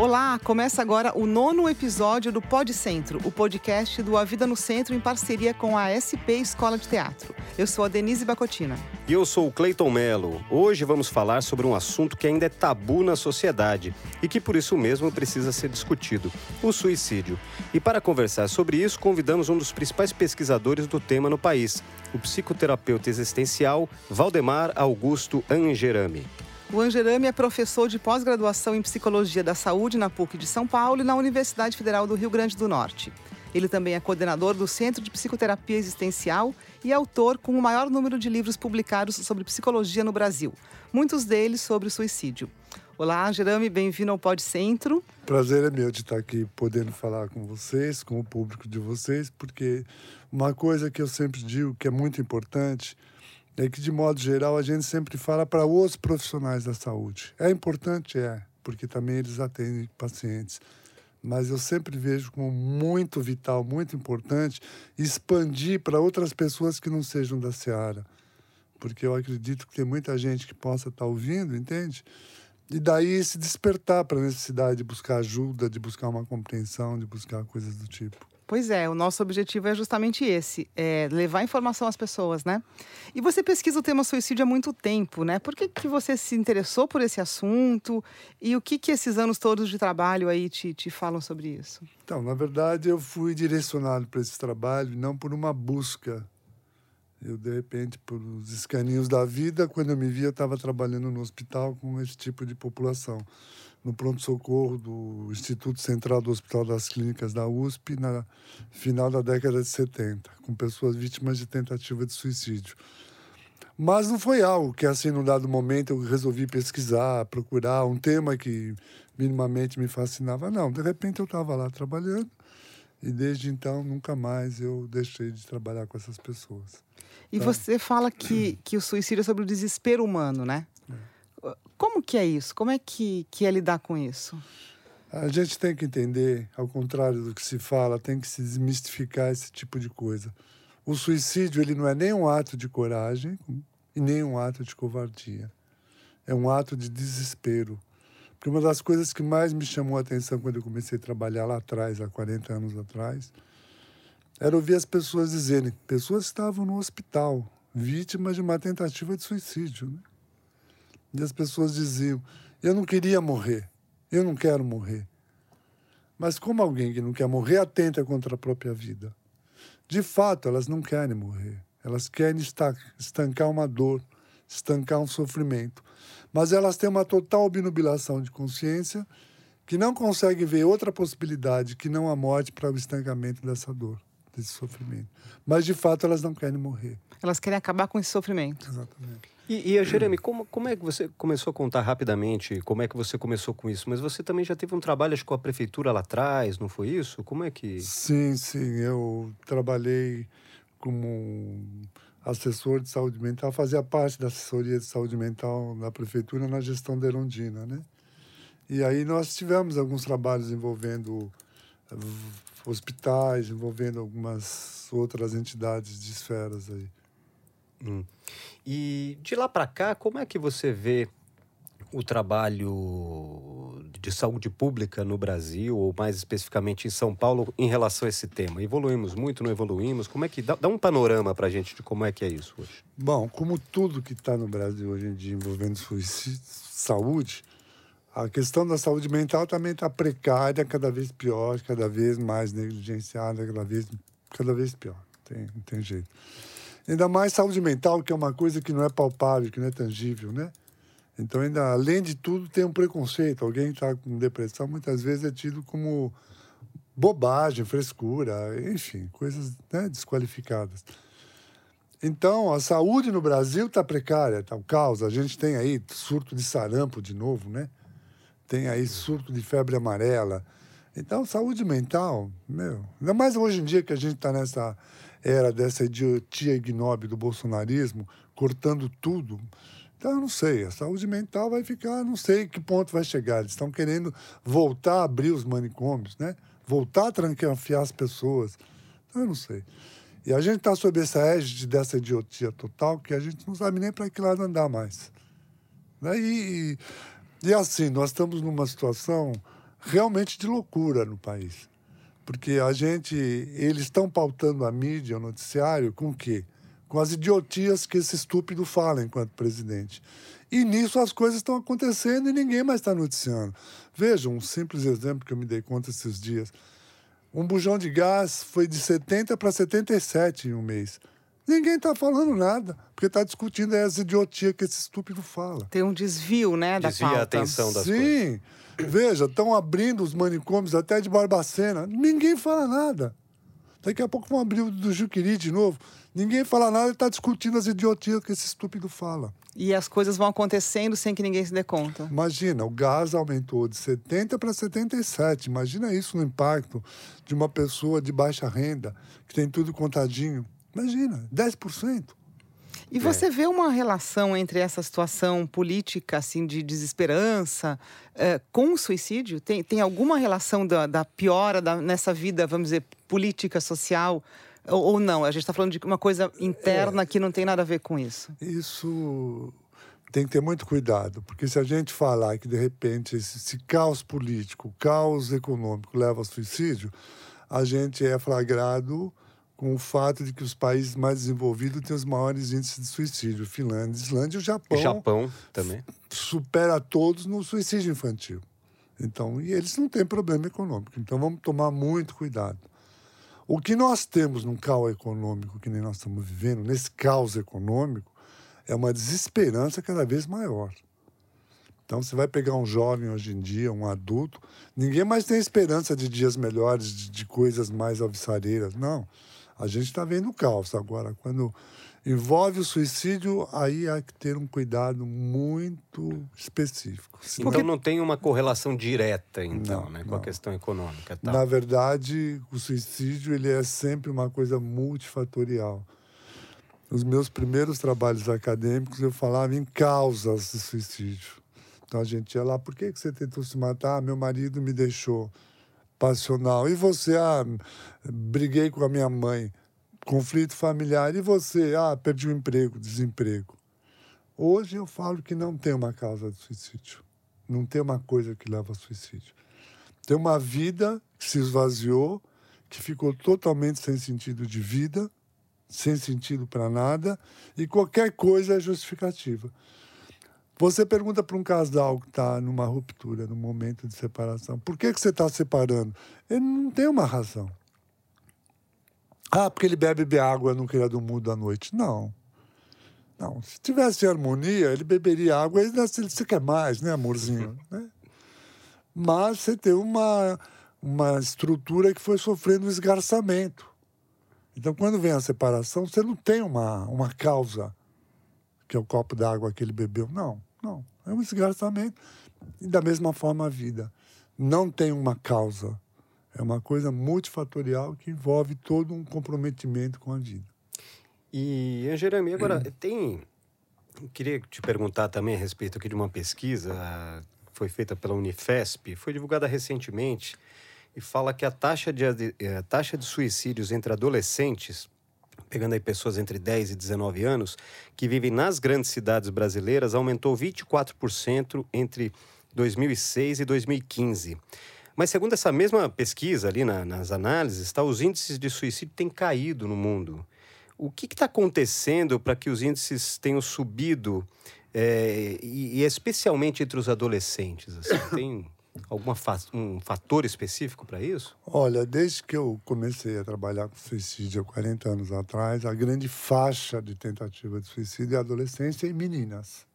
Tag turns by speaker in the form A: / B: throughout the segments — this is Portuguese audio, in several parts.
A: Olá, começa agora o nono episódio do Pod Centro, o podcast do A Vida no Centro em parceria com a SP Escola de Teatro. Eu sou a Denise Bacotina.
B: E eu sou o Cleiton Melo. Hoje vamos falar sobre um assunto que ainda é tabu na sociedade e que por isso mesmo precisa ser discutido: o suicídio. E para conversar sobre isso, convidamos um dos principais pesquisadores do tema no país, o psicoterapeuta existencial Valdemar Augusto Angerami.
A: O Angerami é professor de pós-graduação em Psicologia da Saúde na PUC de São Paulo e na Universidade Federal do Rio Grande do Norte. Ele também é coordenador do Centro de Psicoterapia Existencial e autor com o maior número de livros publicados sobre psicologia no Brasil, muitos deles sobre suicídio. Olá, Angerami, bem-vindo ao Pod Centro.
C: Prazer é meu de estar aqui podendo falar com vocês, com o público de vocês, porque uma coisa que eu sempre digo que é muito importante é que, de modo geral, a gente sempre fala para os profissionais da saúde. É importante, é, porque também eles atendem pacientes. Mas eu sempre vejo como muito vital, muito importante expandir para outras pessoas que não sejam da Seara. Porque eu acredito que tem muita gente que possa estar tá ouvindo, entende? E daí se despertar para a necessidade de buscar ajuda, de buscar uma compreensão, de buscar coisas do tipo.
A: Pois é, o nosso objetivo é justamente esse, é levar informação às pessoas, né? E você pesquisa o tema suicídio há muito tempo, né? Por que, que você se interessou por esse assunto e o que, que esses anos todos de trabalho aí te, te falam sobre isso?
C: Então, na verdade, eu fui direcionado para esse trabalho não por uma busca. Eu, de repente, por os escaninhos da vida, quando eu me vi, eu estava trabalhando no hospital com esse tipo de população no pronto-socorro do Instituto Central do Hospital das Clínicas da USP na final da década de 70, com pessoas vítimas de tentativa de suicídio. Mas não foi algo que, assim, num dado momento, eu resolvi pesquisar, procurar um tema que minimamente me fascinava. Não, de repente eu estava lá trabalhando e desde então nunca mais eu deixei de trabalhar com essas pessoas.
A: E tá? você fala que, que o suicídio é sobre o desespero humano, né? Como que é isso? Como é que, que é lidar com isso?
C: A gente tem que entender, ao contrário do que se fala, tem que se desmistificar esse tipo de coisa. O suicídio ele não é nem um ato de coragem e nem um ato de covardia. É um ato de desespero. Porque uma das coisas que mais me chamou a atenção quando eu comecei a trabalhar lá atrás, há 40 anos atrás, era ouvir as pessoas dizerem, pessoas estavam no hospital, vítimas de uma tentativa de suicídio. Né? E as pessoas diziam: eu não queria morrer, eu não quero morrer. Mas como alguém que não quer morrer atenta contra a própria vida? De fato, elas não querem morrer. Elas querem estancar uma dor, estancar um sofrimento. Mas elas têm uma total obnubilação de consciência que não conseguem ver outra possibilidade que não a morte para o estancamento dessa dor, desse sofrimento. Mas, de fato, elas não querem morrer.
A: Elas querem acabar com esse sofrimento.
C: Exatamente.
B: E, e Jeremy, como, como é que você começou a contar rapidamente como é que você começou com isso? Mas você também já teve um trabalho acho, com a prefeitura lá atrás, não foi isso? Como é que.
C: Sim, sim. Eu trabalhei como assessor de saúde mental, fazia parte da assessoria de saúde mental da prefeitura na gestão da Erondina, né? E aí nós tivemos alguns trabalhos envolvendo hospitais, envolvendo algumas outras entidades de esferas aí.
B: Hum. E de lá para cá, como é que você vê o trabalho de saúde pública no Brasil, ou mais especificamente em São Paulo, em relação a esse tema? Evoluímos muito, não evoluímos? Como é que dá, dá um panorama para a gente de como é que é isso hoje?
C: Bom, como tudo que está no Brasil hoje em dia envolvendo saúde, a questão da saúde mental também está precária, cada vez pior, cada vez mais negligenciada, cada vez, cada vez pior. Tem, não tem jeito. Ainda mais saúde mental, que é uma coisa que não é palpável, que não é tangível, né? Então, ainda além de tudo, tem um preconceito. Alguém que está com depressão muitas vezes é tido como bobagem, frescura, enfim, coisas né, desqualificadas. Então, a saúde no Brasil está precária, está o caos. A gente tem aí surto de sarampo de novo, né? Tem aí surto de febre amarela. Então, saúde mental, meu, ainda mais hoje em dia que a gente está nessa era dessa idiotia ignóbil do bolsonarismo, cortando tudo. Então, eu não sei, a saúde mental vai ficar, não sei que ponto vai chegar. Eles estão querendo voltar a abrir os manicômios, né? Voltar a trancafiar as pessoas. Então, eu não sei. E a gente está sob essa égide dessa idiotia total que a gente não sabe nem para que lado andar mais. Né? E, assim, nós estamos numa situação realmente de loucura no país. Porque a gente, eles estão pautando a mídia, o noticiário, com o quê? Com as idiotias que esse estúpido fala enquanto presidente. E nisso as coisas estão acontecendo e ninguém mais está noticiando. Veja, um simples exemplo que eu me dei conta esses dias. Um bujão de gás foi de 70 para 77 em um mês. Ninguém está falando nada, porque está discutindo as idiotias que esse estúpido fala.
A: Tem um desvio, né, da
B: Desvia
A: pauta.
B: a atenção das
C: Sim.
B: coisas.
C: Veja, estão abrindo os manicômios até de Barbacena. Ninguém fala nada. Daqui a pouco vão abrir o do Juquiri de novo. Ninguém fala nada e está discutindo as idiotias que esse estúpido fala.
A: E as coisas vão acontecendo sem que ninguém se dê conta.
C: Imagina, o gás aumentou de 70 para 77. Imagina isso no impacto de uma pessoa de baixa renda, que tem tudo contadinho. Imagina, 10%.
A: E você vê uma relação entre essa situação política, assim, de desesperança, eh, com o suicídio? Tem, tem alguma relação da, da piora da- nessa vida, vamos dizer, política, social? Ou, ou não? A gente está falando de uma coisa interna que não tem nada a ver com isso.
C: Isso tem que ter muito cuidado, porque se a gente falar que, de repente, esse, esse caos político, caos econômico leva ao suicídio, a gente é flagrado com o fato de que os países mais desenvolvidos têm os maiores índices de suicídio. Finlândia, Islândia e o Japão,
B: Japão também.
C: supera todos no suicídio infantil. Então, e eles não têm problema econômico. Então, vamos tomar muito cuidado. O que nós temos num caos econômico que nem nós estamos vivendo, nesse caos econômico, é uma desesperança cada vez maior. Então, você vai pegar um jovem hoje em dia, um adulto, ninguém mais tem esperança de dias melhores, de, de coisas mais alvissareiras. Não. A gente está vendo o caos. Agora, quando envolve o suicídio, aí há que ter um cuidado muito específico. Senão,
B: Então não tem uma correlação direta, então,
C: Não,
B: né, com a
C: não.
B: questão econômica. Tá?
C: Na verdade, o suicídio ele é sempre uma coisa multifatorial. Nos meus primeiros trabalhos acadêmicos, eu falava em causas de suicídio. Então a gente ia lá, por que, que você tentou se matar? Ah, meu marido me deixou. Passional. E você? Ah, briguei com a minha mãe. Conflito familiar. E você? Ah, perdi o emprego, desemprego. Hoje eu falo que não tem uma causa de suicídio. Não tem uma coisa que leva ao suicídio. Tem uma vida que se esvaziou, que ficou totalmente sem sentido de vida, sem sentido para nada, e qualquer coisa é justificativa. Você pergunta para um casal que está numa ruptura, num momento de separação, por que, que você está separando? Ele não tem uma razão. Ah, porque ele bebe água no criado mudo à noite. Não. Não. Se tivesse harmonia, ele beberia água e você quer mais, né, amorzinho? Né? Mas você tem uma, uma estrutura que foi sofrendo um esgarçamento. Então, quando vem a separação, você não tem uma, uma causa, que é o copo d'água que ele bebeu. Não, não. É um esgarçamento. E da mesma forma a vida. Não tem uma causa. É uma coisa multifatorial que envolve todo um comprometimento com a vida.
B: E, Jeremy, agora tem. eu Queria te perguntar também a respeito aqui de uma pesquisa que foi feita pela Unifesp, foi divulgada recentemente e fala que a taxa de, ade- eh, a taxa de suicídios entre adolescentes, pegando aí pessoas entre 10 e 19 anos, que vivem nas grandes cidades brasileiras, aumentou 24% entre 2006 e 2015. Mas segundo essa mesma pesquisa ali na- nas análises, tá, os índices de suicídio têm caído no mundo. O que está acontecendo para que os índices tenham subido, eh, e, e especialmente entre os adolescentes? assim? Tem algum um fator específico para isso?
C: Olha, desde que eu comecei a trabalhar com suicídio há 40 anos atrás, a grande faixa de tentativa de suicídio é adolescência e meninas.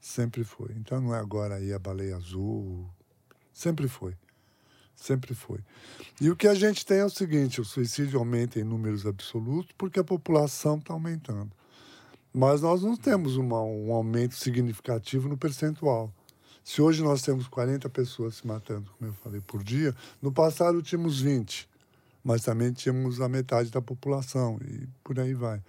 C: Sempre foi. Então não é agora aí a baleia azul. Sempre foi. Sempre foi. E o que a gente tem é o seguinte: o suicídio aumenta em números absolutos porque a população está aumentando. Mas nós não temos uma, um aumento significativo no percentual. Se hoje nós temos 40 pessoas se matando, como eu falei, por dia, no passado tínhamos 20, mas também tínhamos a metade da população e por aí vai.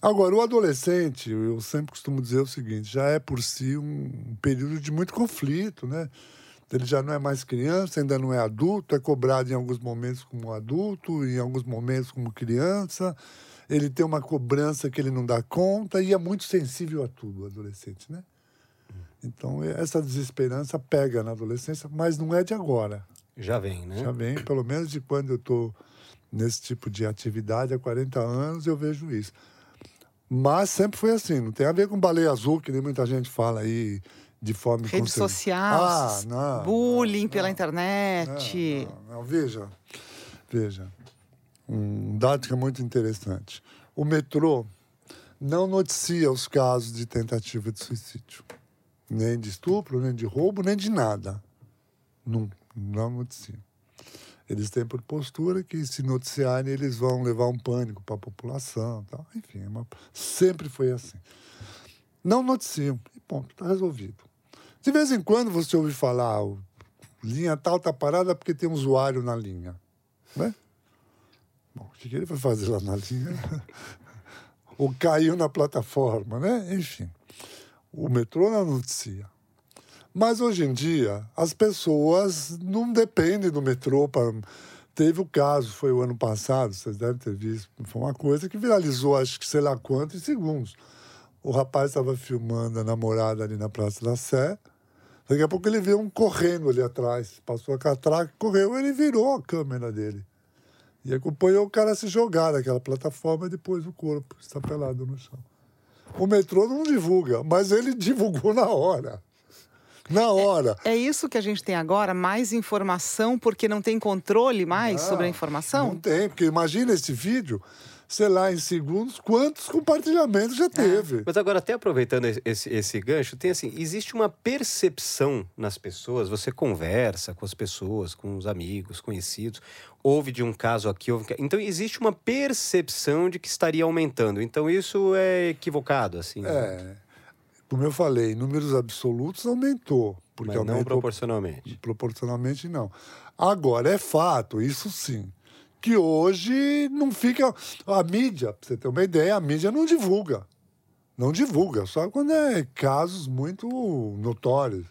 C: Agora, o adolescente, eu sempre costumo dizer o seguinte, já é por si um período de muito conflito, né? Ele já não é mais criança, ainda não é adulto, é cobrado em alguns momentos como adulto, em alguns momentos como criança. Ele tem uma cobrança que ele não dá conta e é muito sensível a tudo, o adolescente, né? Então, essa desesperança pega na adolescência, mas não é de agora.
B: Já vem, né?
C: Já vem, pelo menos de quando eu estou nesse tipo de atividade há 40 anos, eu vejo isso. Mas sempre foi assim, não tem a ver com baleia azul, que nem muita gente fala aí, de forma
A: Rede social,
C: ah, não,
A: bullying
C: não,
A: pela
C: não,
A: internet.
C: Não, não, veja, veja, um dado que é muito interessante. O metrô não noticia os casos de tentativa de suicídio. Nem de estupro, nem de roubo, nem de nada. Não, não noticia. Eles têm por postura que, se noticiarem, eles vão levar um pânico para a população. Tal. Enfim, é uma... sempre foi assim. Não noticiam. E ponto, está resolvido. De vez em quando você ouve falar, o linha tal está parada porque tem um usuário na linha. Né? Bom, o que ele vai fazer lá na linha? Ou caiu na plataforma, né? Enfim, o metrô não noticia. Mas hoje em dia, as pessoas não dependem do metrô para. Teve o caso, foi o ano passado, vocês devem ter visto, foi uma coisa que viralizou, acho que sei lá quantos segundos. O rapaz estava filmando a namorada ali na Praça da Sé. Daqui a pouco ele viu um correndo ali atrás. Passou a catraca, correu, ele virou a câmera dele. E acompanhou o cara se jogar naquela plataforma e depois o corpo está pelado no chão. O metrô não divulga, mas ele divulgou na hora. Na hora.
A: É, é, isso que a gente tem agora, mais informação, porque não tem controle mais não, sobre a informação?
C: Não tem, porque imagina esse vídeo, sei lá, em segundos, quantos compartilhamentos já é. teve.
B: É. Mas agora, até aproveitando esse, esse gancho, tem assim, existe uma percepção nas pessoas, você conversa com as pessoas, com os amigos, conhecidos, ouve de um caso aqui, ouve... então existe uma percepção de que estaria aumentando. Então isso é equivocado, assim.
C: É. Né? como eu falei, números absolutos aumentou.
B: Porque Mas não aumentou, proporcionalmente.
C: Proporcionalmente, não. Agora, é fato, isso sim, que hoje não fica. A mídia, pra você ter uma ideia, a mídia não divulga. Não divulga, só quando é casos muito notórios,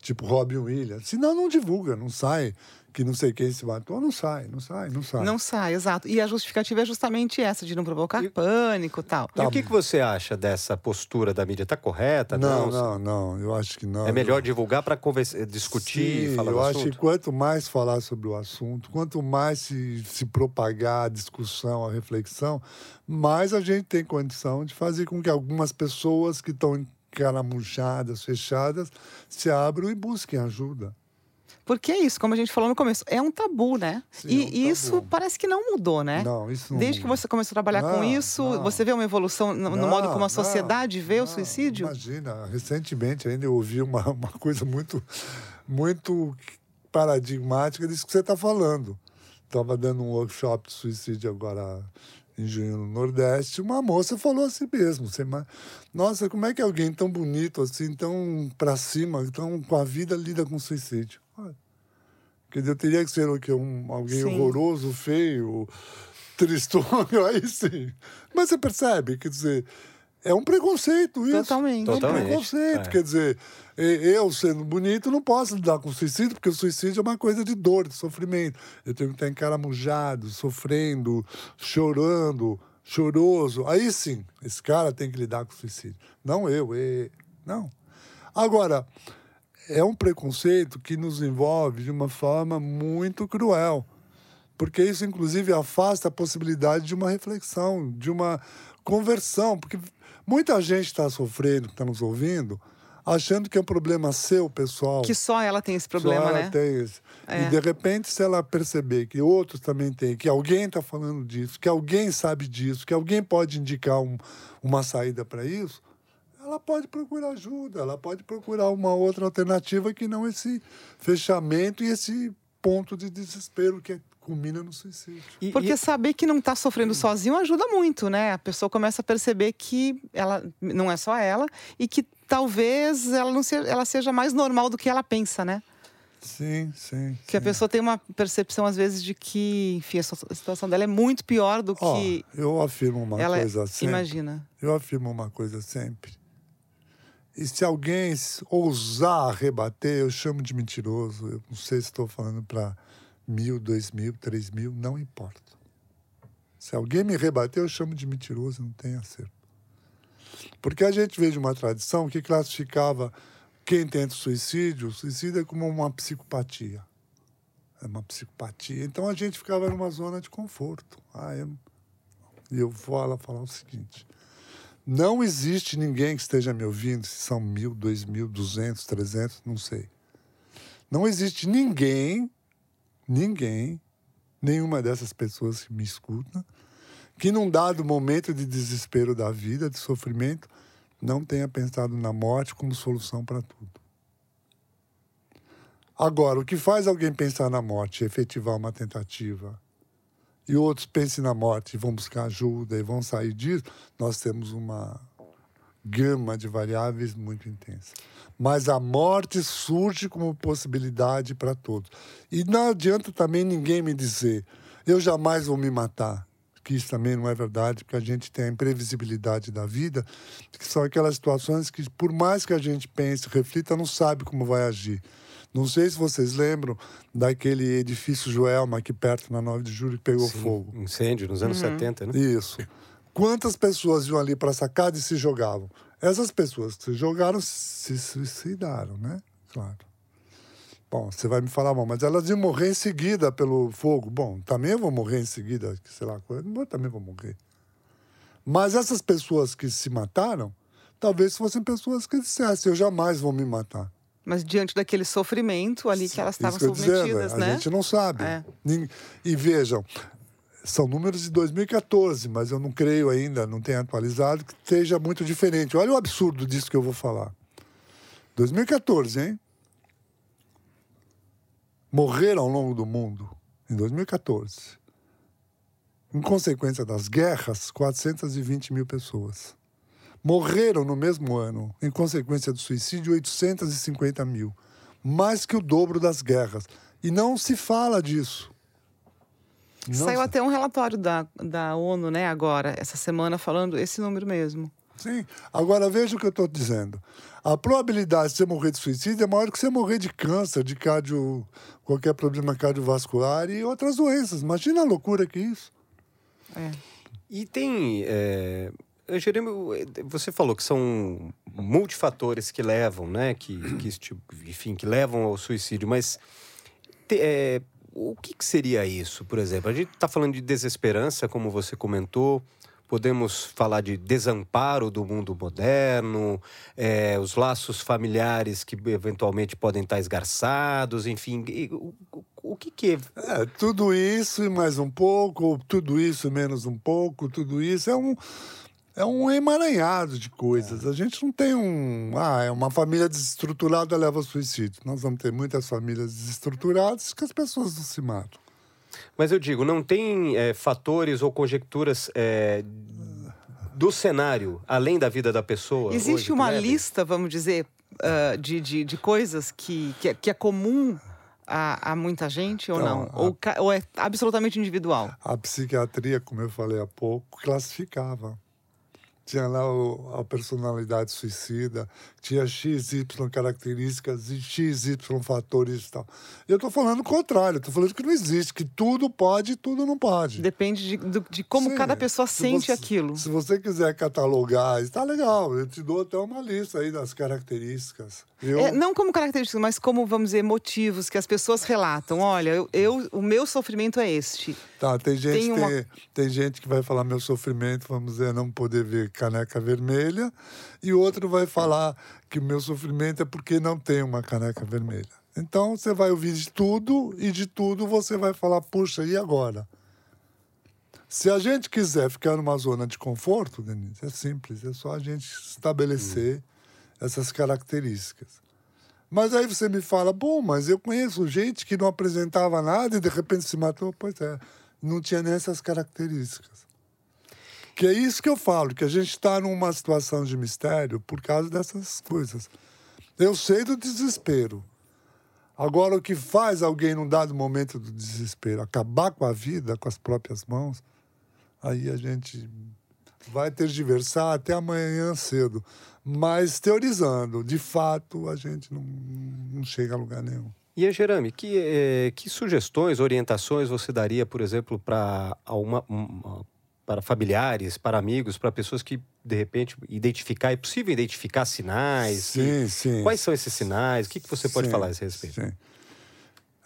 C: tipo Robin Williams. Senão, não divulga, não sai que não sei quem se matou, não sai, não sai, não sai.
A: Não sai, exato. E a justificativa é justamente essa, de não provocar e... pânico e tal.
B: Tá. E o que, que você acha dessa postura da mídia? Está correta?
C: Não, não, não, não, eu acho que não.
B: É melhor divulgar para discutir,
C: Sim,
B: falar
C: eu
B: acho
C: que quanto mais falar sobre o assunto, quanto mais se, se propagar a discussão, a reflexão, mais a gente tem condição de fazer com que algumas pessoas que estão encaramujadas, fechadas, se abram e busquem ajuda.
A: Porque é isso, como a gente falou no começo, é um tabu, né? Sim, e é um tabu. isso parece que não mudou, né?
C: Não, isso não
A: Desde que você começou a trabalhar não, com isso, não. você vê uma evolução no, no modo como a sociedade vê o suicídio?
C: Imagina, recentemente ainda eu ouvi uma, uma coisa muito, muito paradigmática disso que você está falando. Estava dando um workshop de suicídio agora em junho no Nordeste, uma moça falou assim mesmo: você, Nossa, como é que alguém tão bonito assim, tão para cima, tão com a vida lida com suicídio? Quer dizer, eu teria que ser o quê? Um, alguém sim. horroroso, feio, tristonho, aí sim. Mas você percebe, quer dizer, é um preconceito isso.
A: Totalmente.
C: É um
B: Totalmente.
C: preconceito. É. Quer dizer, eu sendo bonito não posso lidar com suicídio, porque o suicídio é uma coisa de dor, de sofrimento. Eu tenho que estar encaramujado, sofrendo, chorando, choroso. Aí sim, esse cara tem que lidar com o suicídio. Não eu, é... não. Agora, é um preconceito que nos envolve de uma forma muito cruel, porque isso, inclusive, afasta a possibilidade de uma reflexão, de uma conversão, porque muita gente está sofrendo, está nos ouvindo, achando que é um problema seu, pessoal.
A: Que só ela tem esse problema,
C: só ela
A: né?
C: tem esse. É. E de repente, se ela perceber que outros também têm, que alguém está falando disso, que alguém sabe disso, que alguém pode indicar um, uma saída para isso, ela pode procurar ajuda, ela pode procurar uma outra alternativa que não esse fechamento e esse ponto de desespero que culmina no suicídio.
A: Porque saber que não está sofrendo sozinho ajuda muito, né? A pessoa começa a perceber que ela não é só ela e que talvez ela não seja, ela seja mais normal do que ela pensa, né?
C: Sim, sim.
A: Que sim. a pessoa tem uma percepção, às vezes, de que, enfim, a situação dela é muito pior do
C: oh,
A: que.
C: Eu afirmo uma
A: ela
C: coisa sempre.
A: Imagina.
C: Eu afirmo uma coisa sempre. E se alguém ousar rebater, eu chamo de mentiroso. Eu não sei se estou falando para mil, dois mil, três mil, não importa. Se alguém me rebater, eu chamo de mentiroso, não tem acerto. Porque a gente veio de uma tradição que classificava quem tenta suicídio, suicídio é como uma psicopatia. É uma psicopatia. Então a gente ficava numa zona de conforto. Ah, eu... E eu vou lá falar o seguinte: não existe ninguém que esteja me ouvindo, se são mil, dois mil, duzentos, trezentos, não sei. Não existe ninguém, ninguém, nenhuma dessas pessoas que me escuta, que num dado momento de desespero da vida, de sofrimento, não tenha pensado na morte como solução para tudo. Agora, o que faz alguém pensar na morte, efetivar uma tentativa, e outros pensem na morte e vão buscar ajuda e vão sair disso, nós temos uma gama de variáveis muito intensa. Mas a morte surge como possibilidade para todos. E não adianta também ninguém me dizer, eu jamais vou me matar. Que isso também não é verdade, porque a gente tem a imprevisibilidade da vida, que são aquelas situações que, por mais que a gente pense, reflita, não sabe como vai agir. Não sei se vocês lembram daquele edifício Joelma aqui perto, na 9 de julho, que pegou Sim, fogo.
B: Incêndio nos anos uhum. 70, né?
C: Isso. Quantas pessoas iam ali para a sacada e se jogavam? Essas pessoas que se jogaram se suicidaram, né? Claro. Bom, você vai me falar, bom, mas elas iam morrer em seguida pelo fogo. Bom, também vou morrer em seguida, sei lá, eu também vou morrer. Mas essas pessoas que se mataram, talvez fossem pessoas que dissessem, eu jamais vou me matar.
A: Mas diante daquele sofrimento ali que elas estavam submetidas,
C: dizendo,
A: né?
C: A gente não sabe. É. E vejam, são números de 2014, mas eu não creio ainda, não tenho atualizado, que seja muito diferente. Olha o absurdo disso que eu vou falar. 2014, hein? Morreram ao longo do mundo, em 2014, em consequência das guerras, 420 mil pessoas. Morreram no mesmo ano, em consequência do suicídio, 850 mil. Mais que o dobro das guerras. E não se fala disso.
A: Não Saiu se... até um relatório da, da ONU, né, agora, essa semana, falando esse número mesmo.
C: Sim. Agora veja o que eu estou dizendo. A probabilidade de você morrer de suicídio é maior que você morrer de câncer, de cardio, qualquer problema cardiovascular e outras doenças. Imagina a loucura que é isso.
B: É. E tem. É Jerônimo, você falou que são multifatores que levam, né? Que, que, tipo, enfim, que levam ao suicídio, mas te, é, o que, que, seria isso, por exemplo? A gente está falando de desesperança, como você comentou. Podemos falar de desamparo do mundo moderno, é, os laços familiares que eventualmente podem estar esgarçados, enfim. O, o, o que, que
C: é? é? Tudo isso e mais um pouco, tudo isso e menos um pouco, tudo isso é um é um emaranhado de coisas. É. A gente não tem um. Ah, é uma família desestruturada leva ao suicídio. Nós vamos ter muitas famílias desestruturadas que as pessoas não se matam.
B: Mas eu digo, não tem é, fatores ou conjecturas é, do cenário, além da vida da pessoa?
A: Existe hoje, uma lista, vamos dizer, uh, de, de, de, coisas que, que, é, que é comum a, a, muita gente ou não? não? A, ou, ou, é absolutamente individual?
C: A psiquiatria, como eu falei há pouco, classificava tinha lá o, a personalidade suicida, tinha XY características e XY fatores e tal. Eu estou falando o contrário, estou falando que não existe, que tudo pode e tudo não pode.
A: Depende de, de, de como Sim, cada pessoa sente
C: você,
A: aquilo.
C: Se você quiser catalogar, está legal, eu te dou até uma lista aí das características.
A: Eu... É, não como características, mas como, vamos dizer, motivos que as pessoas relatam. Olha, eu, eu o meu sofrimento é este.
C: Tá, tem gente, tem, uma... tem, tem, gente que vai falar meu sofrimento, vamos dizer, não poder ver caneca vermelha, e outro vai falar que o meu sofrimento é porque não tem uma caneca vermelha. Então você vai ouvir de tudo, e de tudo você vai falar, puxa, e agora? Se a gente quiser ficar numa zona de conforto, Denise, é simples, é só a gente estabelecer. Essas características. Mas aí você me fala, bom, mas eu conheço gente que não apresentava nada e de repente se matou. Pois é, não tinha nem essas características. Que é isso que eu falo, que a gente está numa situação de mistério por causa dessas coisas. Eu sei do desespero. Agora, o que faz alguém, num dado momento do desespero, acabar com a vida com as próprias mãos, aí a gente vai ter diversar até amanhã cedo. Mas teorizando, de fato, a gente não, não chega a lugar nenhum.
B: E, Jerame, que, eh, que sugestões, orientações você daria, por exemplo, para uma, uma para familiares, para amigos, para pessoas que, de repente, identificar, é possível identificar sinais?
C: Sim, sim.
B: Quais são esses sinais? O que, que você pode
C: Sim,
B: falar a esse respeito?
C: Sim.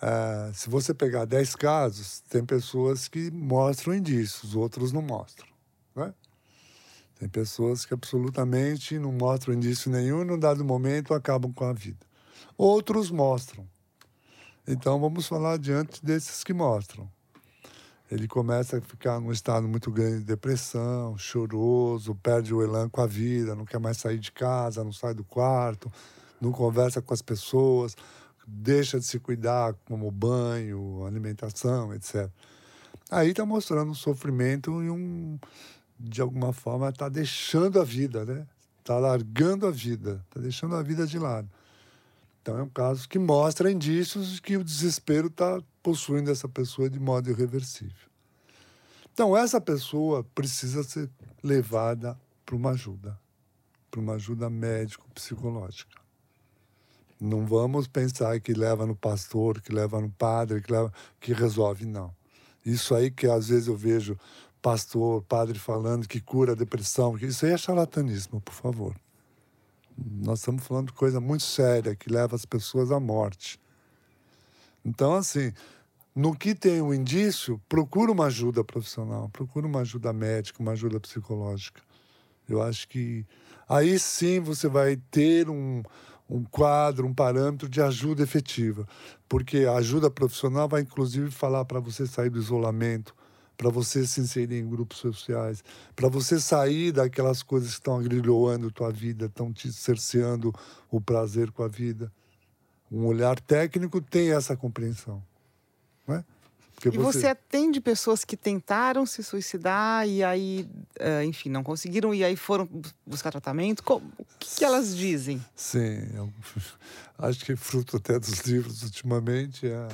C: Ah, se você pegar 10 casos, tem pessoas que mostram indícios, outros não mostram. Né? Tem pessoas que absolutamente não mostram indício nenhum e, num dado momento, acabam com a vida. Outros mostram. Então, vamos falar diante desses que mostram. Ele começa a ficar num estado muito grande de depressão, choroso, perde o elan com a vida, não quer mais sair de casa, não sai do quarto, não conversa com as pessoas, deixa de se cuidar, como banho, alimentação, etc. Aí está mostrando um sofrimento e um, de alguma forma, está deixando a vida, né? Está largando a vida, está deixando a vida de lado. Então é um caso que mostra indícios de que o desespero está possuindo essa pessoa de modo irreversível. Então essa pessoa precisa ser levada para uma ajuda, para uma ajuda médico-psicológica. Não vamos pensar que leva no pastor, que leva no padre, que leva, que resolve não. Isso aí que às vezes eu vejo pastor, padre falando que cura a depressão, que isso aí é charlatanismo, por favor. Nós estamos falando de coisa muito séria que leva as pessoas à morte. Então, assim, no que tem um indício, procura uma ajuda profissional, procura uma ajuda médica, uma ajuda psicológica. Eu acho que aí sim você vai ter um, um quadro, um parâmetro de ajuda efetiva. Porque a ajuda profissional vai, inclusive, falar para você sair do isolamento, para você se inserir em grupos sociais, para você sair daquelas coisas que estão agrilhoando tua vida, estão te cerceando o prazer com a vida. Um olhar técnico tem essa compreensão. Não é?
A: Porque e você... você... atende pessoas que tentaram se suicidar e aí, eh, enfim, não conseguiram e aí foram buscar tratamento? O que, que elas dizem?
C: Sim, eu acho que fruto até dos livros ultimamente, a,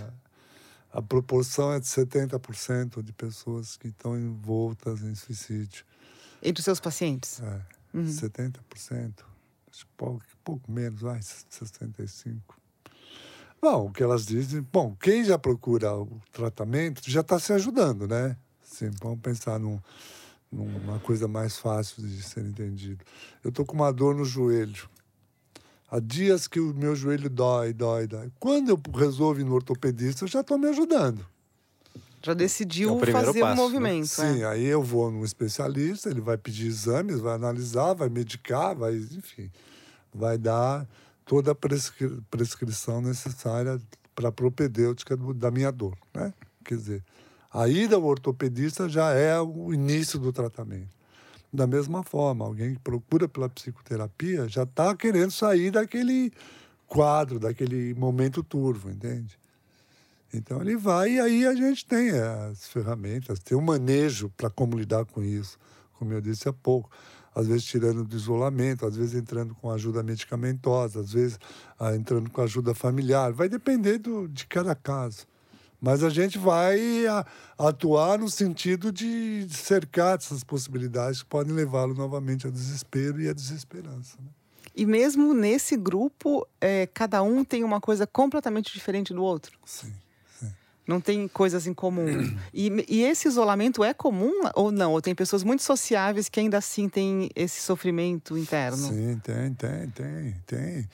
C: a proporção é de 70% de pessoas que estão envoltas em suicídio.
A: Entre os seus pacientes?
C: É, uhum. 70%. Acho pouco, pouco menos, vai, 65%. Bom, o que elas dizem, bom, quem já procura o tratamento já está se ajudando, né? Sim, vamos pensar num, numa coisa mais fácil de ser entendido. Eu estou com uma dor no joelho. Há dias que o meu joelho dói, dói, dói. Quando eu resolvo ir no ortopedista, eu já estou me ajudando.
A: Já decidiu é o fazer o um né? movimento.
C: Né? Sim, é. aí eu vou num especialista, ele vai pedir exames, vai analisar, vai medicar, vai, enfim, vai dar toda a prescri prescrição necessária para a propedêutica do, da minha dor, né? Quer dizer, a ida ao ortopedista já é o início do tratamento. Da mesma forma, alguém que procura pela psicoterapia já está querendo sair daquele quadro, daquele momento turvo, entende? Então ele vai e aí a gente tem as ferramentas, tem um manejo para como lidar com isso, como eu disse há pouco às vezes tirando do isolamento, às vezes entrando com ajuda medicamentosa, às vezes ah, entrando com ajuda familiar. Vai depender do, de cada caso. Mas a gente vai a, atuar no sentido de cercar essas possibilidades que podem levá-lo novamente ao desespero e à desesperança. Né?
A: E mesmo nesse grupo, é, cada um tem uma coisa completamente diferente do outro.
C: Sim.
A: Não tem coisas em comum. E, e, esse isolamento é comum ou não? Ou tem pessoas muito sociáveis que ainda assim têm esse sofrimento interno?
C: Sim, tem, tem, tem, tem.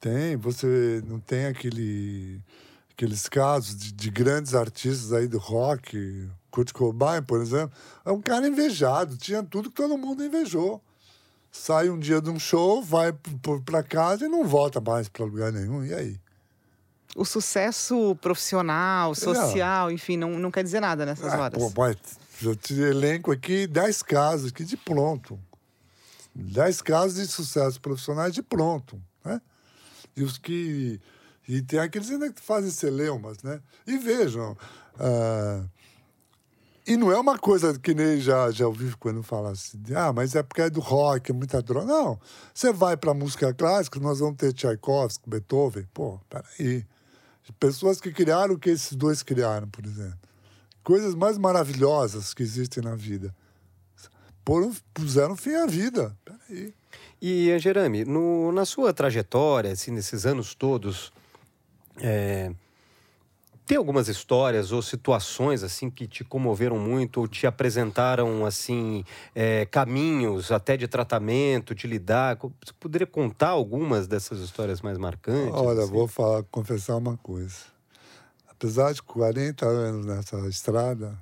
C: Tem. Você não tem aquele, aqueles casos de, de grandes artistas aí do rock, Kurt Cobain, por exemplo. É um cara invejado, tinha tudo que todo mundo invejou. Sai um dia de um show, vai para casa e não volta mais para lugar nenhum. E aí?
A: O sucesso profissional, social, enfim, não, não quer dizer nada nessas ah, horas.
C: Pô, mas eu te elenco aqui 10 casos aqui de pronto. 10 casos de sucesso profissionais de pronto, né? E os que... E tem aqueles ainda que fazem celeumas, né? E vejam... Uh, e não é uma coisa que nem já, já ouvi quando fala assim, ah, mas é porque é do rock, é muita droga. Não. Você vai para música clássica, nós vamos ter Tchaikovsky, Beethoven. Pô, peraí. Pessoas que criaram o que esses dois criaram, por exemplo. Coisas mais maravilhosas que existem na vida. Puseram fim à vida. Peraí.
B: E, Jerame, no, na sua trajetória, assim, nesses anos todos, é, Tem algumas histórias ou situações assim que te comoveram muito ou te apresentaram assim é, caminhos até de tratamento, de lidar? Você poderia contar algumas dessas histórias mais marcantes?
C: Olha,
B: assim?
C: vou falar, confessar uma coisa. Apesar de 40 anos nessa estrada,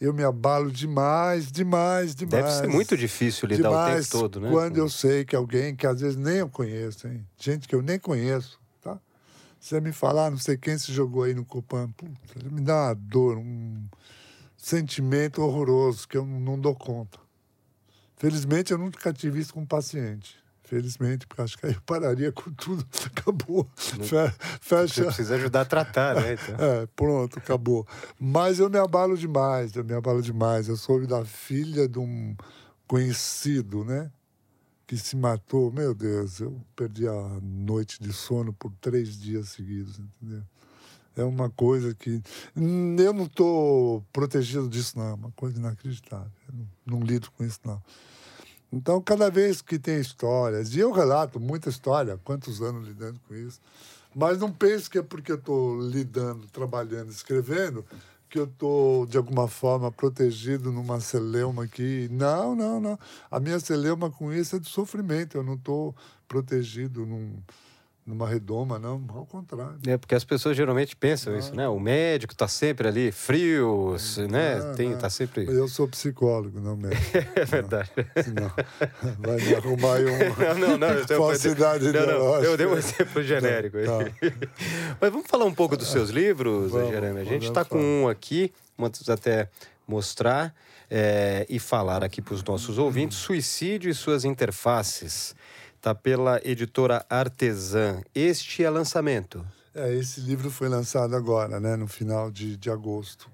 C: eu me abalo demais, demais, demais.
B: Deve ser muito difícil lidar
C: demais
B: o tempo todo, né?
C: Quando eu sei que alguém que às vezes nem eu conheço, hein? gente que eu nem conheço, você me falar, não sei quem se jogou aí no Copan, puta, me dá uma dor, um sentimento horroroso que eu não dou conta. Felizmente, eu nunca tive isso com um paciente. Felizmente, porque acho que aí eu pararia com tudo. Acabou.
B: Não, Fecha. Você precisa ajudar a tratar, né? Então.
C: É, pronto, acabou. Mas eu me abalo demais, eu me abalo demais. Eu soube da filha de um conhecido, né? Que se matou, meu Deus, eu perdi a noite de sono por três dias seguidos, entendeu? É uma coisa que. Eu não estou protegido disso, não. É uma coisa inacreditável. Não, não, lido com isso, não. Então, cada vez que tem histórias, e eu relato muita história, quantos anos lidando com isso, mas não pense que é porque eu estou lidando, trabalhando, escrevendo, que eu estou, de alguma forma, protegido numa celeuma aqui. Não, não, não. A minha celeuma com isso é de sofrimento. Eu não estou protegido num, numa redoma, não, ao contrário.
B: É, porque as pessoas geralmente pensam isso, né? O médico está sempre ali, frio, né? Não, Tem, Tá sempre...
C: Eu sou psicólogo, não médico.
B: é verdade.
C: Não. Vai me arrumar aí uma
B: não, não, não,
C: falsidade
B: não, não, Eu dei um exemplo genérico. Tá, tá. Mas vamos falar um pouco dos seus livros, vamos? A gente está com um aqui, vamos até mostrar é, e falar aqui para os nossos ouvintes, Suicídio e suas interfaces. Está pela editora Artesã. Este é lançamento.
C: É, esse livro foi lançado agora, né, no final de, de agosto.